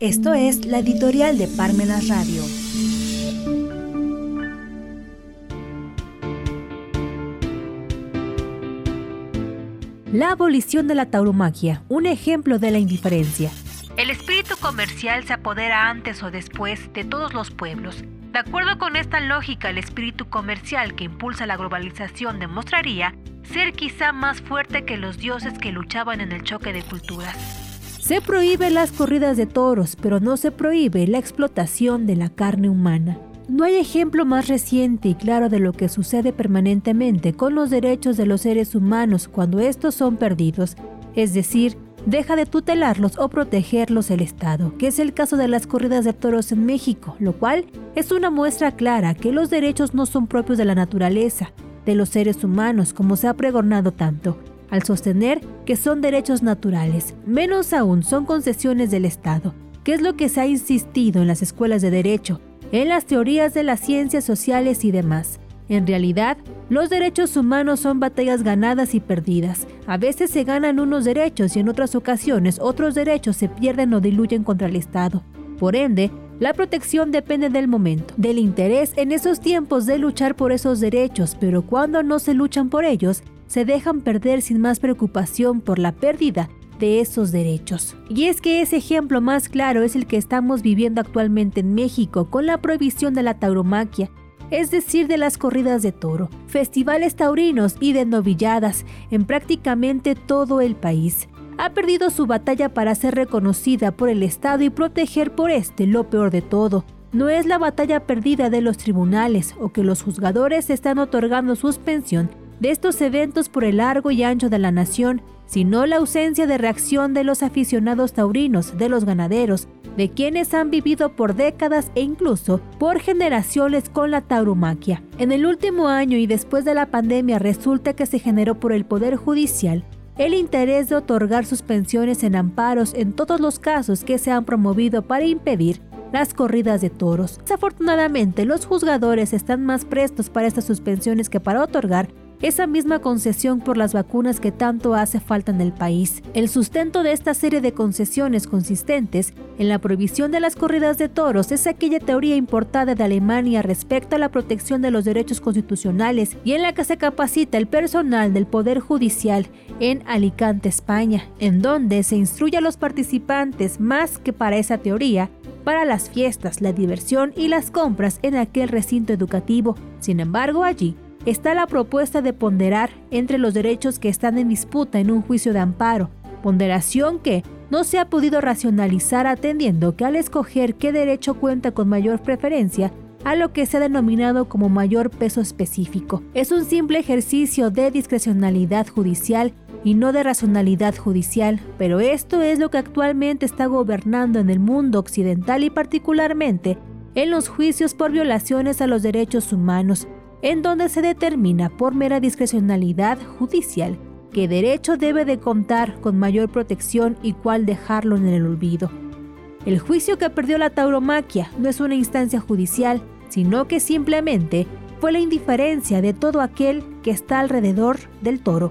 Esto es la editorial de Parmenas Radio. La abolición de la tauromaquia, un ejemplo de la indiferencia. El espíritu comercial se apodera antes o después de todos los pueblos. De acuerdo con esta lógica, el espíritu comercial que impulsa la globalización demostraría ser quizá más fuerte que los dioses que luchaban en el choque de culturas. Se prohíbe las corridas de toros, pero no se prohíbe la explotación de la carne humana. No hay ejemplo más reciente y claro de lo que sucede permanentemente con los derechos de los seres humanos cuando estos son perdidos, es decir, deja de tutelarlos o protegerlos el Estado, que es el caso de las corridas de toros en México, lo cual es una muestra clara que los derechos no son propios de la naturaleza, de los seres humanos, como se ha pregonado tanto, al sostener que son derechos naturales, menos aún son concesiones del Estado, que es lo que se ha insistido en las escuelas de derecho, en las teorías de las ciencias sociales y demás. En realidad, los derechos humanos son batallas ganadas y perdidas. A veces se ganan unos derechos y en otras ocasiones otros derechos se pierden o diluyen contra el Estado. Por ende, la protección depende del momento, del interés en esos tiempos de luchar por esos derechos, pero cuando no se luchan por ellos, se dejan perder sin más preocupación por la pérdida de esos derechos. Y es que ese ejemplo más claro es el que estamos viviendo actualmente en México con la prohibición de la tauromaquia, es decir, de las corridas de toro, festivales taurinos y de novilladas en prácticamente todo el país. Ha perdido su batalla para ser reconocida por el Estado y proteger por este lo peor de todo. No es la batalla perdida de los tribunales o que los juzgadores están otorgando suspensión de estos eventos por el largo y ancho de la nación, sino la ausencia de reacción de los aficionados taurinos, de los ganaderos, de quienes han vivido por décadas e incluso por generaciones con la tauromaquia. En el último año y después de la pandemia resulta que se generó por el Poder Judicial el interés de otorgar suspensiones en amparos en todos los casos que se han promovido para impedir las corridas de toros. Desafortunadamente, los juzgadores están más prestos para estas suspensiones que para otorgar esa misma concesión por las vacunas que tanto hace falta en el país. El sustento de esta serie de concesiones consistentes en la prohibición de las corridas de toros es aquella teoría importada de Alemania respecto a la protección de los derechos constitucionales y en la que se capacita el personal del Poder Judicial en Alicante, España, en donde se instruye a los participantes más que para esa teoría para las fiestas, la diversión y las compras en aquel recinto educativo. Sin embargo, allí está la propuesta de ponderar entre los derechos que están en disputa en un juicio de amparo, ponderación que no se ha podido racionalizar atendiendo que al escoger qué derecho cuenta con mayor preferencia, a lo que se ha denominado como mayor peso específico. Es un simple ejercicio de discrecionalidad judicial y no de racionalidad judicial, pero esto es lo que actualmente está gobernando en el mundo occidental y particularmente en los juicios por violaciones a los derechos humanos, en donde se determina por mera discrecionalidad judicial qué derecho debe de contar con mayor protección y cuál dejarlo en el olvido. El juicio que perdió la tauromaquia no es una instancia judicial, sino que simplemente fue la indiferencia de todo aquel que está alrededor del toro.